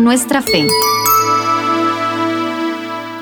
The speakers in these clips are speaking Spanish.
Nuestra fe.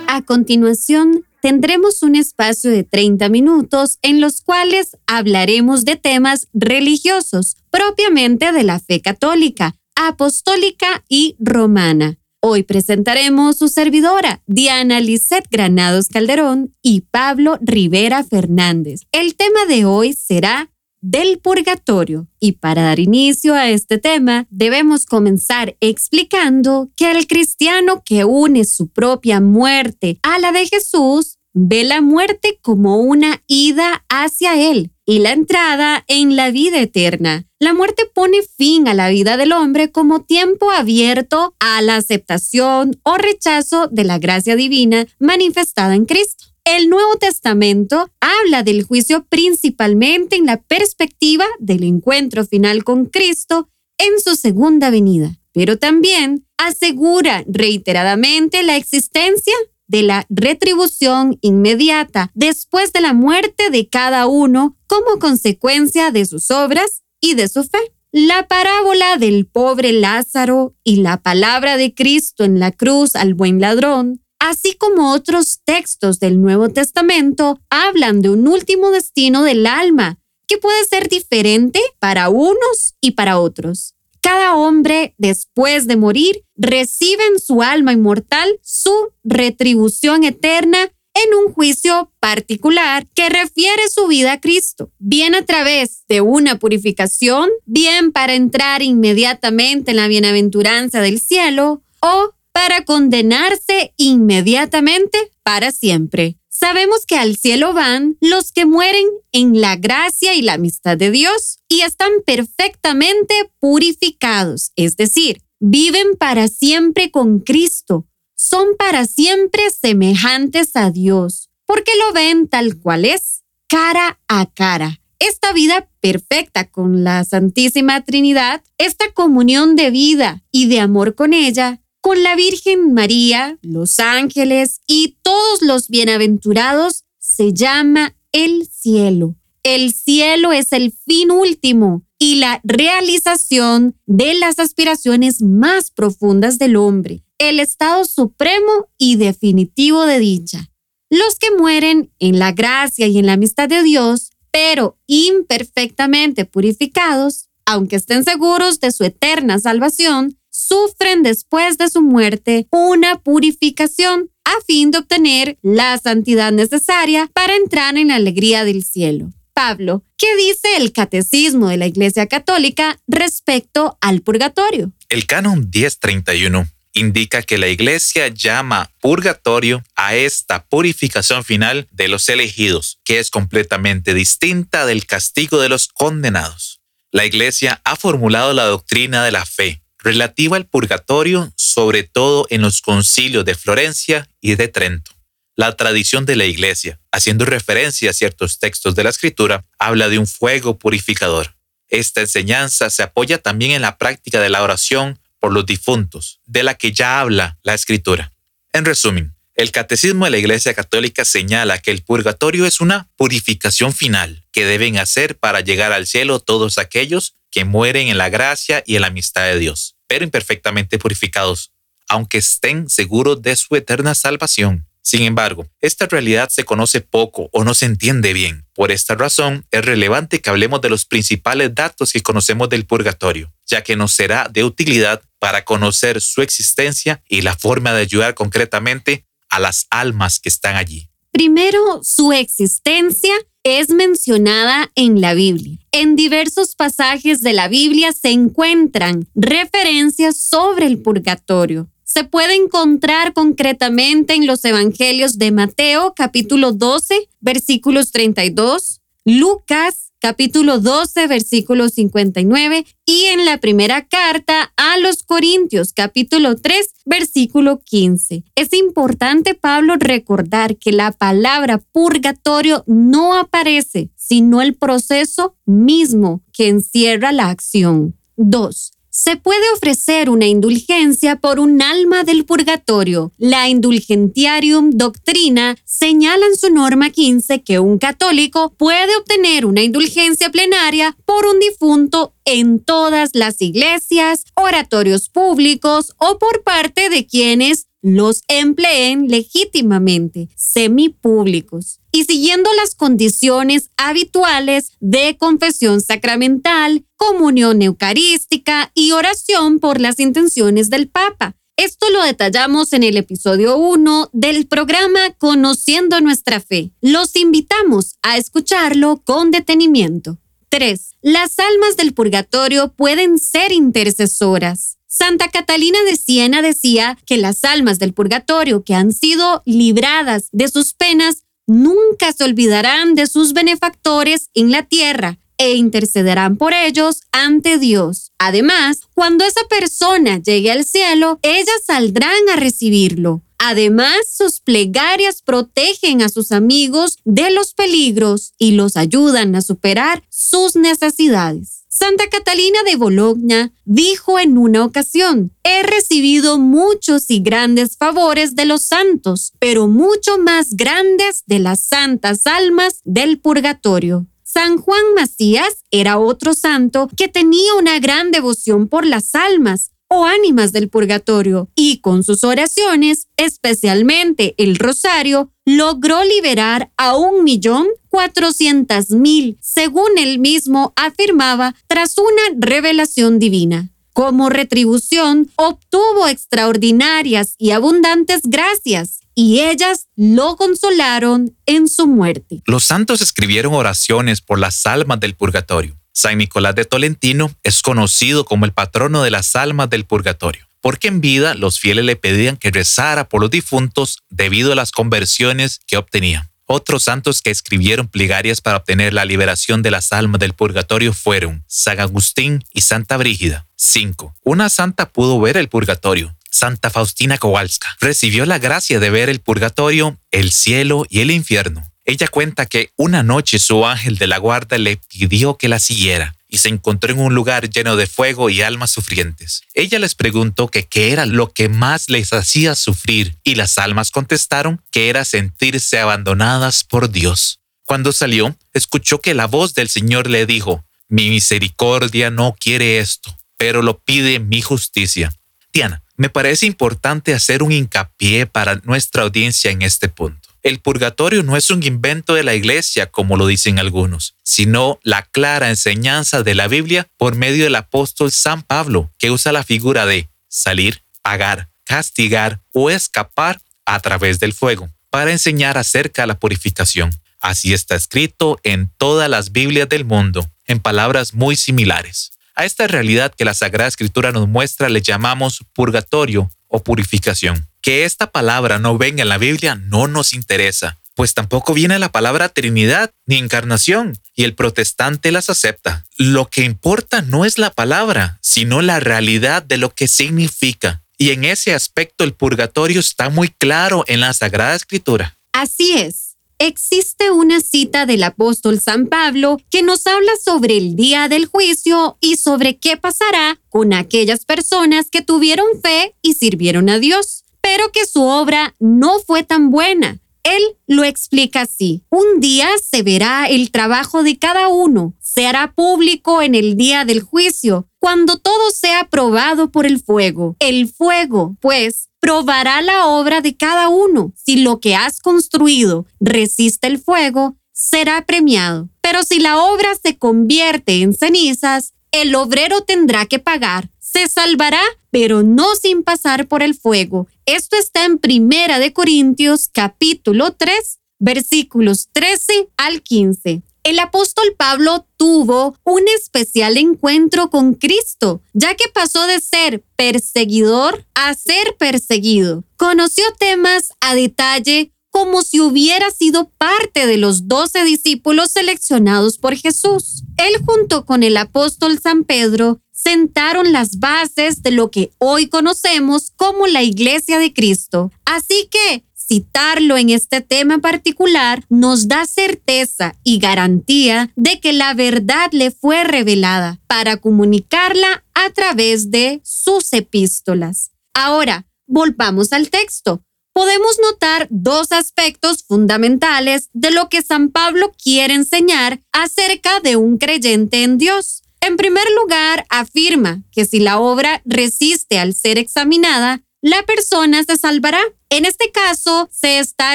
A continuación, tendremos un espacio de 30 minutos en los cuales hablaremos de temas religiosos propiamente de la fe católica, apostólica y romana. Hoy presentaremos su servidora, Diana Lisset Granados Calderón y Pablo Rivera Fernández. El tema de hoy será del purgatorio. Y para dar inicio a este tema, debemos comenzar explicando que el cristiano que une su propia muerte a la de Jesús ve la muerte como una ida hacia Él y la entrada en la vida eterna. La muerte pone fin a la vida del hombre como tiempo abierto a la aceptación o rechazo de la gracia divina manifestada en Cristo. El Nuevo Testamento habla del juicio principalmente en la perspectiva del encuentro final con Cristo en su segunda venida, pero también asegura reiteradamente la existencia de la retribución inmediata después de la muerte de cada uno como consecuencia de sus obras y de su fe. La parábola del pobre Lázaro y la palabra de Cristo en la cruz al buen ladrón, así como otros textos del Nuevo Testamento, hablan de un último destino del alma que puede ser diferente para unos y para otros. Cada hombre, después de morir, recibe en su alma inmortal su retribución eterna en un juicio particular que refiere su vida a Cristo, bien a través de una purificación, bien para entrar inmediatamente en la bienaventuranza del cielo o para condenarse inmediatamente para siempre. Sabemos que al cielo van los que mueren en la gracia y la amistad de Dios y están perfectamente purificados, es decir, viven para siempre con Cristo, son para siempre semejantes a Dios, porque lo ven tal cual es, cara a cara. Esta vida perfecta con la Santísima Trinidad, esta comunión de vida y de amor con ella, con la Virgen María, los ángeles y todos los bienaventurados se llama el cielo. El cielo es el fin último y la realización de las aspiraciones más profundas del hombre, el estado supremo y definitivo de dicha. Los que mueren en la gracia y en la amistad de Dios, pero imperfectamente purificados, aunque estén seguros de su eterna salvación, sufren después de su muerte una purificación a fin de obtener la santidad necesaria para entrar en la alegría del cielo. Pablo, ¿qué dice el catecismo de la Iglesia Católica respecto al purgatorio? El canon 1031 indica que la Iglesia llama purgatorio a esta purificación final de los elegidos, que es completamente distinta del castigo de los condenados. La Iglesia ha formulado la doctrina de la fe, relativa al purgatorio, sobre todo en los concilios de Florencia y de Trento. La tradición de la Iglesia, haciendo referencia a ciertos textos de la Escritura, habla de un fuego purificador. Esta enseñanza se apoya también en la práctica de la oración por los difuntos, de la que ya habla la Escritura. En resumen, el Catecismo de la Iglesia Católica señala que el purgatorio es una purificación final que deben hacer para llegar al cielo todos aquellos que mueren en la gracia y en la amistad de Dios, pero imperfectamente purificados, aunque estén seguros de su eterna salvación. Sin embargo, esta realidad se conoce poco o no se entiende bien. Por esta razón, es relevante que hablemos de los principales datos que conocemos del purgatorio, ya que nos será de utilidad para conocer su existencia y la forma de ayudar concretamente a las almas que están allí. Primero, su existencia es mencionada en la Biblia. En diversos pasajes de la Biblia se encuentran referencias sobre el purgatorio. Se puede encontrar concretamente en los Evangelios de Mateo capítulo 12 versículos 32, Lucas capítulo 12, versículo 59, y en la primera carta a los Corintios, capítulo 3, versículo 15. Es importante, Pablo, recordar que la palabra purgatorio no aparece, sino el proceso mismo que encierra la acción. 2. Se puede ofrecer una indulgencia por un alma del purgatorio. La Indulgentiarium Doctrina señala en su norma 15 que un católico puede obtener una indulgencia plenaria por un difunto en todas las iglesias, oratorios públicos o por parte de quienes los empleen legítimamente, semipúblicos, y siguiendo las condiciones habituales de confesión sacramental, comunión eucarística y oración por las intenciones del Papa. Esto lo detallamos en el episodio 1 del programa Conociendo nuestra fe. Los invitamos a escucharlo con detenimiento. 3. Las almas del purgatorio pueden ser intercesoras. Santa Catalina de Siena decía que las almas del purgatorio que han sido libradas de sus penas nunca se olvidarán de sus benefactores en la tierra e intercederán por ellos ante Dios. Además, cuando esa persona llegue al cielo, ellas saldrán a recibirlo. Además, sus plegarias protegen a sus amigos de los peligros y los ayudan a superar sus necesidades. Santa Catalina de Bologna dijo en una ocasión, he recibido muchos y grandes favores de los santos, pero mucho más grandes de las santas almas del purgatorio. San Juan Macías era otro santo que tenía una gran devoción por las almas o ánimas del purgatorio y con sus oraciones, especialmente el rosario, logró liberar a un millón cuatrocientas mil, según él mismo afirmaba, tras una revelación divina. Como retribución, obtuvo extraordinarias y abundantes gracias, y ellas lo consolaron en su muerte. Los santos escribieron oraciones por las almas del purgatorio. San Nicolás de Tolentino es conocido como el patrono de las almas del purgatorio, porque en vida los fieles le pedían que rezara por los difuntos debido a las conversiones que obtenía. Otros santos que escribieron plegarias para obtener la liberación de las almas del purgatorio fueron San Agustín y Santa Brígida. 5. Una santa pudo ver el purgatorio. Santa Faustina Kowalska recibió la gracia de ver el purgatorio, el cielo y el infierno. Ella cuenta que una noche su ángel de la guarda le pidió que la siguiera y se encontró en un lugar lleno de fuego y almas sufrientes. Ella les preguntó que qué era lo que más les hacía sufrir y las almas contestaron que era sentirse abandonadas por Dios. Cuando salió, escuchó que la voz del Señor le dijo, mi misericordia no quiere esto, pero lo pide mi justicia. Diana, me parece importante hacer un hincapié para nuestra audiencia en este punto. El purgatorio no es un invento de la iglesia, como lo dicen algunos, sino la clara enseñanza de la Biblia por medio del apóstol San Pablo, que usa la figura de salir, pagar, castigar o escapar a través del fuego, para enseñar acerca de la purificación. Así está escrito en todas las Biblias del mundo, en palabras muy similares. A esta realidad que la Sagrada Escritura nos muestra le llamamos purgatorio o purificación. Que esta palabra no venga en la Biblia no nos interesa, pues tampoco viene la palabra Trinidad ni encarnación, y el protestante las acepta. Lo que importa no es la palabra, sino la realidad de lo que significa. Y en ese aspecto el purgatorio está muy claro en la Sagrada Escritura. Así es existe una cita del apóstol San Pablo que nos habla sobre el día del juicio y sobre qué pasará con aquellas personas que tuvieron fe y sirvieron a Dios, pero que su obra no fue tan buena. Él lo explica así. Un día se verá el trabajo de cada uno, se hará público en el día del juicio, cuando todo sea probado por el fuego. El fuego, pues, probará la obra de cada uno. Si lo que has construido resiste el fuego, será premiado. Pero si la obra se convierte en cenizas, el obrero tendrá que pagar. Se salvará, pero no sin pasar por el fuego. Esto está en Primera de Corintios capítulo 3, versículos 13 al 15. El apóstol Pablo tuvo un especial encuentro con Cristo, ya que pasó de ser perseguidor a ser perseguido. Conoció temas a detalle como si hubiera sido parte de los doce discípulos seleccionados por Jesús. Él junto con el apóstol San Pedro sentaron las bases de lo que hoy conocemos como la Iglesia de Cristo. Así que citarlo en este tema particular nos da certeza y garantía de que la verdad le fue revelada para comunicarla a través de sus epístolas. Ahora, volvamos al texto. Podemos notar dos aspectos fundamentales de lo que San Pablo quiere enseñar acerca de un creyente en Dios. En primer lugar, afirma que si la obra resiste al ser examinada, la persona se salvará. En este caso, se está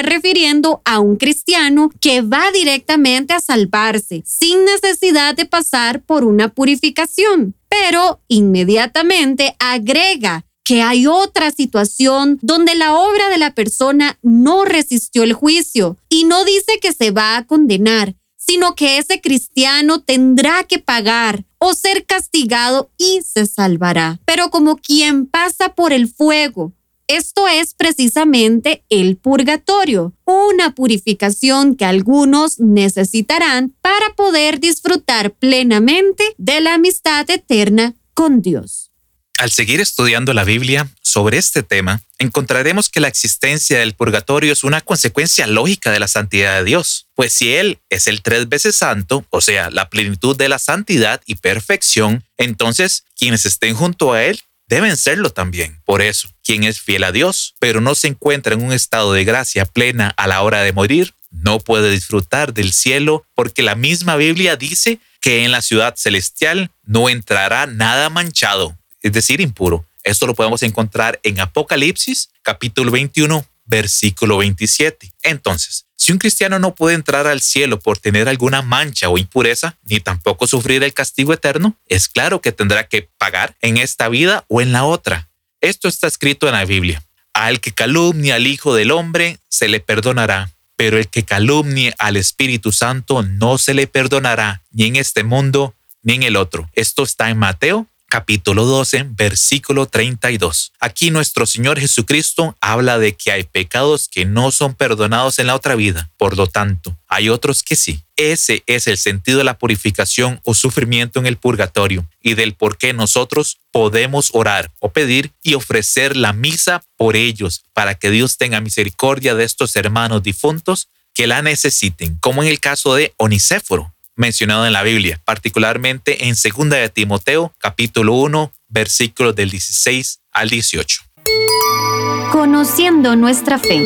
refiriendo a un cristiano que va directamente a salvarse sin necesidad de pasar por una purificación, pero inmediatamente agrega que hay otra situación donde la obra de la persona no resistió el juicio y no dice que se va a condenar, sino que ese cristiano tendrá que pagar o ser castigado y se salvará. Pero como quien pasa por el fuego, esto es precisamente el purgatorio, una purificación que algunos necesitarán para poder disfrutar plenamente de la amistad eterna con Dios. Al seguir estudiando la Biblia sobre este tema, encontraremos que la existencia del purgatorio es una consecuencia lógica de la santidad de Dios, pues si Él es el tres veces santo, o sea, la plenitud de la santidad y perfección, entonces quienes estén junto a Él deben serlo también. Por eso, quien es fiel a Dios, pero no se encuentra en un estado de gracia plena a la hora de morir, no puede disfrutar del cielo porque la misma Biblia dice que en la ciudad celestial no entrará nada manchado, es decir, impuro. Esto lo podemos encontrar en Apocalipsis capítulo 21, versículo 27. Entonces, si un cristiano no puede entrar al cielo por tener alguna mancha o impureza, ni tampoco sufrir el castigo eterno, es claro que tendrá que pagar en esta vida o en la otra. Esto está escrito en la Biblia. Al que calumnie al Hijo del Hombre, se le perdonará, pero el que calumnie al Espíritu Santo no se le perdonará, ni en este mundo, ni en el otro. Esto está en Mateo capítulo 12, versículo 32. Aquí nuestro Señor Jesucristo habla de que hay pecados que no son perdonados en la otra vida, por lo tanto, hay otros que sí. Ese es el sentido de la purificación o sufrimiento en el purgatorio y del por qué nosotros podemos orar o pedir y ofrecer la misa por ellos para que Dios tenga misericordia de estos hermanos difuntos que la necesiten, como en el caso de Onicéforo, mencionado en la Biblia, particularmente en 2 de Timoteo, capítulo 1, versículos del 16 al 18. Conociendo nuestra fe.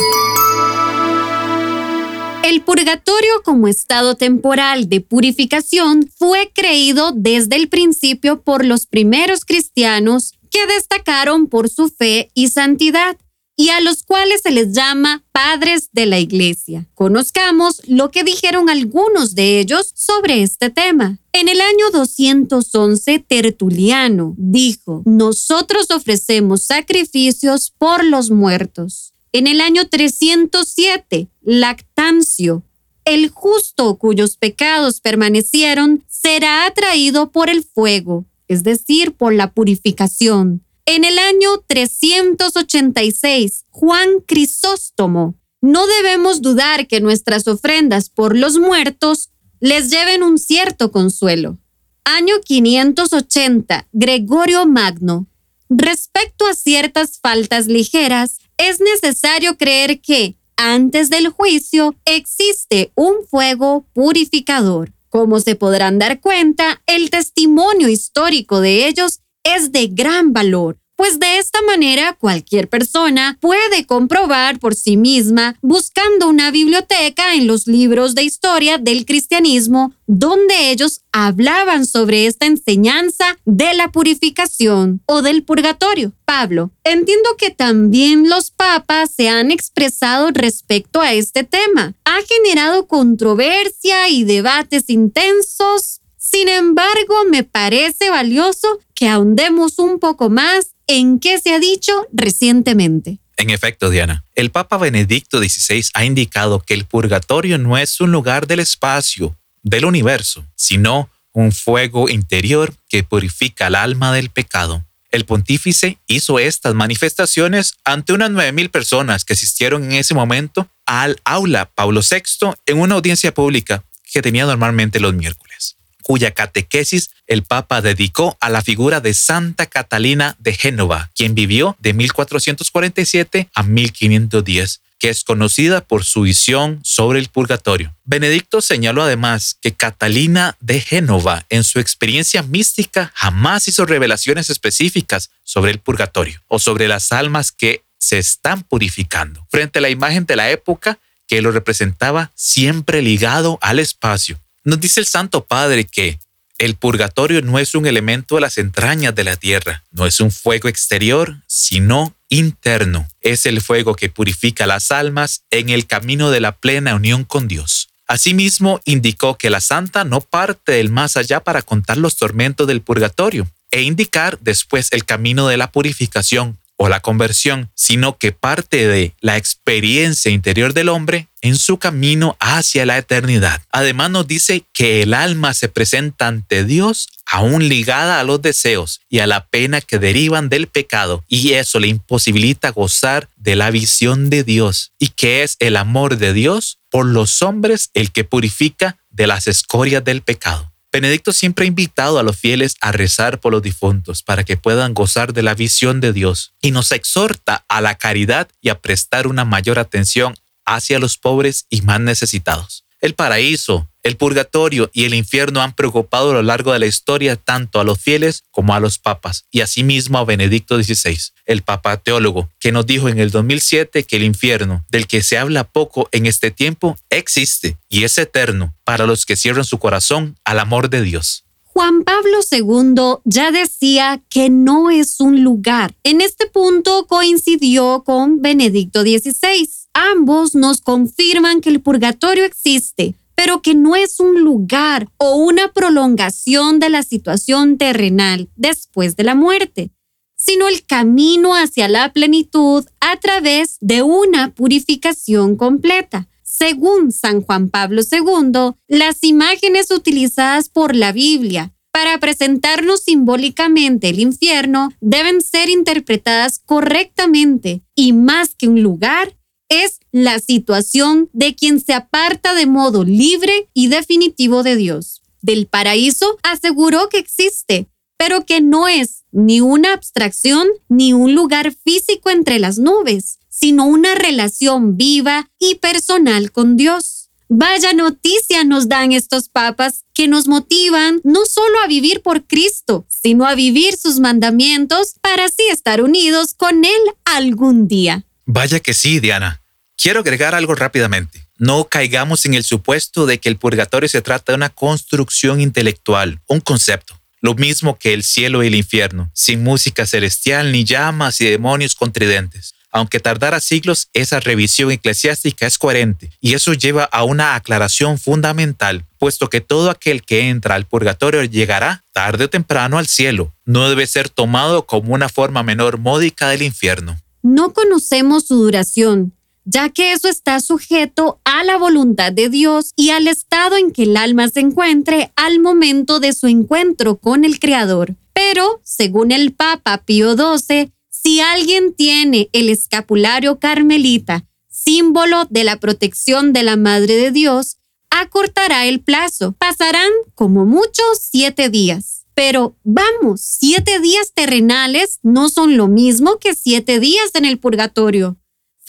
El purgatorio como estado temporal de purificación fue creído desde el principio por los primeros cristianos que destacaron por su fe y santidad y a los cuales se les llama padres de la iglesia. Conozcamos lo que dijeron algunos de ellos sobre este tema. En el año 211, Tertuliano dijo, nosotros ofrecemos sacrificios por los muertos. En el año 307, Lactancio, el justo cuyos pecados permanecieron será atraído por el fuego, es decir, por la purificación. En el año 386, Juan Crisóstomo, no debemos dudar que nuestras ofrendas por los muertos les lleven un cierto consuelo. Año 580, Gregorio Magno. Respecto a ciertas faltas ligeras, es necesario creer que, antes del juicio, existe un fuego purificador. Como se podrán dar cuenta, el testimonio histórico de ellos es de gran valor, pues de esta manera cualquier persona puede comprobar por sí misma buscando una biblioteca en los libros de historia del cristianismo donde ellos hablaban sobre esta enseñanza de la purificación o del purgatorio. Pablo, entiendo que también los papas se han expresado respecto a este tema. Ha generado controversia y debates intensos sin embargo, me parece valioso que ahondemos un poco más en qué se ha dicho recientemente. En efecto, Diana, el Papa Benedicto XVI ha indicado que el purgatorio no es un lugar del espacio, del universo, sino un fuego interior que purifica el alma del pecado. El pontífice hizo estas manifestaciones ante unas 9.000 personas que asistieron en ese momento al aula Pablo VI en una audiencia pública que tenía normalmente los miércoles cuya catequesis el Papa dedicó a la figura de Santa Catalina de Génova, quien vivió de 1447 a 1510 que es conocida por su visión sobre el purgatorio. Benedicto señaló además que Catalina de Génova, en su experiencia mística, jamás hizo revelaciones específicas sobre el purgatorio o sobre las almas que se están purificando. Frente a la imagen de la época que lo representaba siempre ligado al espacio. Nos dice el Santo Padre que el purgatorio no es un elemento de las entrañas de la tierra, no es un fuego exterior, sino interno. Es el fuego que purifica las almas en el camino de la plena unión con Dios. Asimismo, indicó que la santa no parte del más allá para contar los tormentos del purgatorio e indicar después el camino de la purificación o la conversión, sino que parte de la experiencia interior del hombre en su camino hacia la eternidad. Además nos dice que el alma se presenta ante Dios aún ligada a los deseos y a la pena que derivan del pecado, y eso le imposibilita gozar de la visión de Dios, y que es el amor de Dios por los hombres el que purifica de las escorias del pecado. Benedicto siempre ha invitado a los fieles a rezar por los difuntos para que puedan gozar de la visión de Dios y nos exhorta a la caridad y a prestar una mayor atención hacia los pobres y más necesitados. El paraíso, el purgatorio y el infierno han preocupado a lo largo de la historia tanto a los fieles como a los papas y asimismo a Benedicto XVI, el papa teólogo, que nos dijo en el 2007 que el infierno, del que se habla poco en este tiempo, existe y es eterno para los que cierran su corazón al amor de Dios. Juan Pablo II ya decía que no es un lugar. En este punto coincidió con Benedicto XVI. Ambos nos confirman que el purgatorio existe, pero que no es un lugar o una prolongación de la situación terrenal después de la muerte, sino el camino hacia la plenitud a través de una purificación completa. Según San Juan Pablo II, las imágenes utilizadas por la Biblia para presentarnos simbólicamente el infierno deben ser interpretadas correctamente y más que un lugar, es la situación de quien se aparta de modo libre y definitivo de Dios. Del paraíso aseguró que existe, pero que no es ni una abstracción ni un lugar físico entre las nubes, sino una relación viva y personal con Dios. Vaya noticia nos dan estos papas que nos motivan no solo a vivir por Cristo, sino a vivir sus mandamientos para así estar unidos con Él algún día. Vaya que sí, Diana. Quiero agregar algo rápidamente. No caigamos en el supuesto de que el purgatorio se trata de una construcción intelectual, un concepto lo mismo que el cielo y el infierno, sin música celestial ni llamas y demonios contridentes. Aunque tardara siglos, esa revisión eclesiástica es coherente y eso lleva a una aclaración fundamental, puesto que todo aquel que entra al purgatorio llegará tarde o temprano al cielo. No debe ser tomado como una forma menor módica del infierno. No conocemos su duración, ya que eso está sujeto a la voluntad de Dios y al estado en que el alma se encuentre al momento de su encuentro con el Creador. Pero, según el Papa Pío XII, si alguien tiene el escapulario carmelita, símbolo de la protección de la Madre de Dios, acortará el plazo. Pasarán como mucho siete días. Pero vamos, siete días terrenales no son lo mismo que siete días en el purgatorio.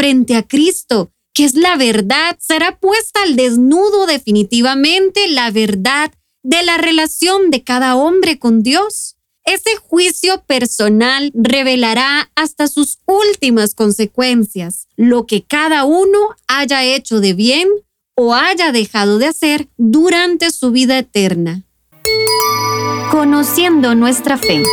Frente a Cristo, que es la verdad, será puesta al desnudo definitivamente la verdad de la relación de cada hombre con Dios. Ese juicio personal revelará hasta sus últimas consecuencias lo que cada uno haya hecho de bien o haya dejado de hacer durante su vida eterna. Conociendo nuestra fe.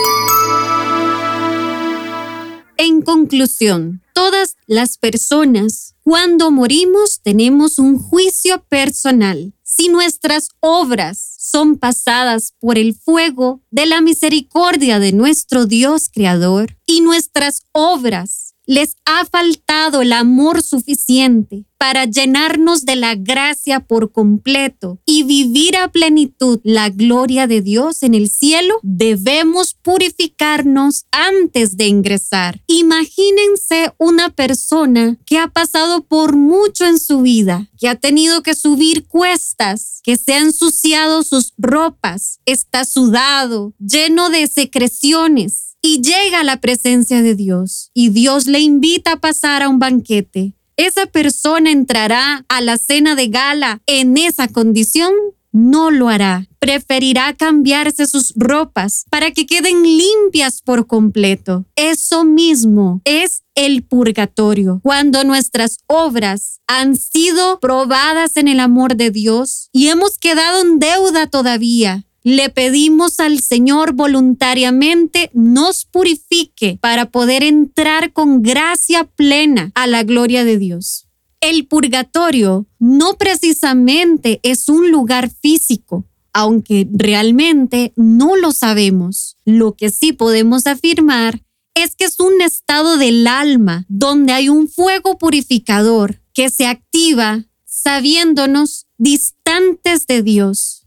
En conclusión, todas las personas, cuando morimos, tenemos un juicio personal. Si nuestras obras son pasadas por el fuego de la misericordia de nuestro Dios Creador y nuestras obras les ha faltado el amor suficiente para llenarnos de la gracia por completo y vivir a plenitud la gloria de Dios en el cielo, debemos purificarnos antes de ingresar. Imagínense una persona que ha pasado por mucho en su vida, que ha tenido que subir cuestas, que se ha ensuciado sus ropas, está sudado, lleno de secreciones y llega a la presencia de Dios y Dios le invita a pasar a un banquete ¿Esa persona entrará a la cena de gala en esa condición? No lo hará. Preferirá cambiarse sus ropas para que queden limpias por completo. Eso mismo es el purgatorio, cuando nuestras obras han sido probadas en el amor de Dios y hemos quedado en deuda todavía le pedimos al Señor voluntariamente nos purifique para poder entrar con gracia plena a la gloria de Dios. El purgatorio no precisamente es un lugar físico, aunque realmente no lo sabemos. Lo que sí podemos afirmar es que es un estado del alma donde hay un fuego purificador que se activa sabiéndonos distantes de Dios.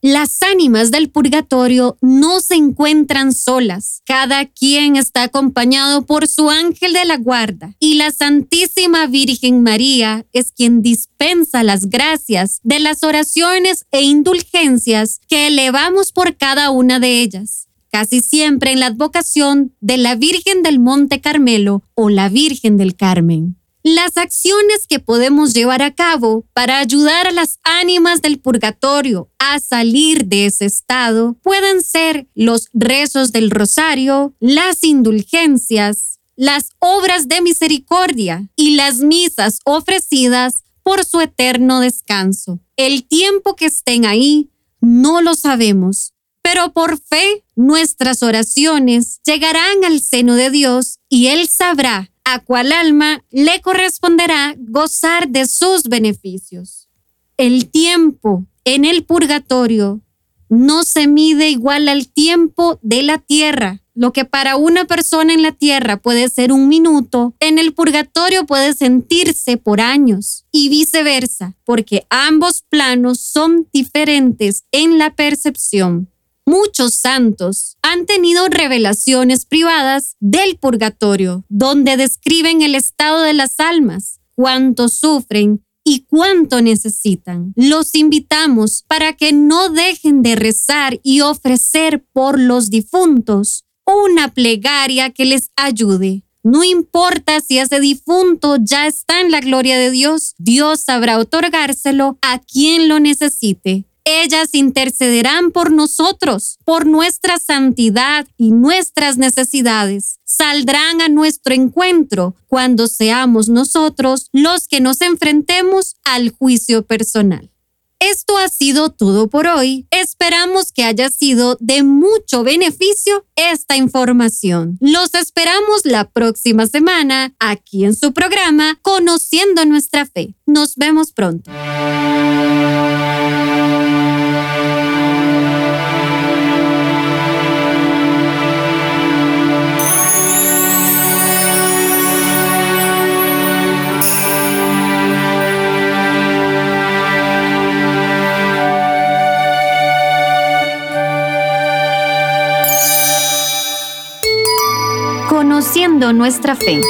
Las ánimas del purgatorio no se encuentran solas. Cada quien está acompañado por su ángel de la guarda y la Santísima Virgen María es quien dispensa las gracias de las oraciones e indulgencias que elevamos por cada una de ellas casi siempre en la advocación de la Virgen del Monte Carmelo o la Virgen del Carmen. Las acciones que podemos llevar a cabo para ayudar a las ánimas del purgatorio a salir de ese estado pueden ser los rezos del rosario, las indulgencias, las obras de misericordia y las misas ofrecidas por su eterno descanso. El tiempo que estén ahí no lo sabemos, pero por fe nuestras oraciones llegarán al seno de Dios y Él sabrá a cual alma le corresponderá gozar de sus beneficios. El tiempo en el purgatorio no se mide igual al tiempo de la tierra. Lo que para una persona en la tierra puede ser un minuto, en el purgatorio puede sentirse por años y viceversa, porque ambos planos son diferentes en la percepción. Muchos santos han tenido revelaciones privadas del purgatorio, donde describen el estado de las almas, cuánto sufren y cuánto necesitan. Los invitamos para que no dejen de rezar y ofrecer por los difuntos una plegaria que les ayude. No importa si ese difunto ya está en la gloria de Dios, Dios sabrá otorgárselo a quien lo necesite. Ellas intercederán por nosotros, por nuestra santidad y nuestras necesidades. Saldrán a nuestro encuentro cuando seamos nosotros los que nos enfrentemos al juicio personal. Esto ha sido todo por hoy. Esperamos que haya sido de mucho beneficio esta información. Los esperamos la próxima semana aquí en su programa Conociendo nuestra fe. Nos vemos pronto. Nuestra fe.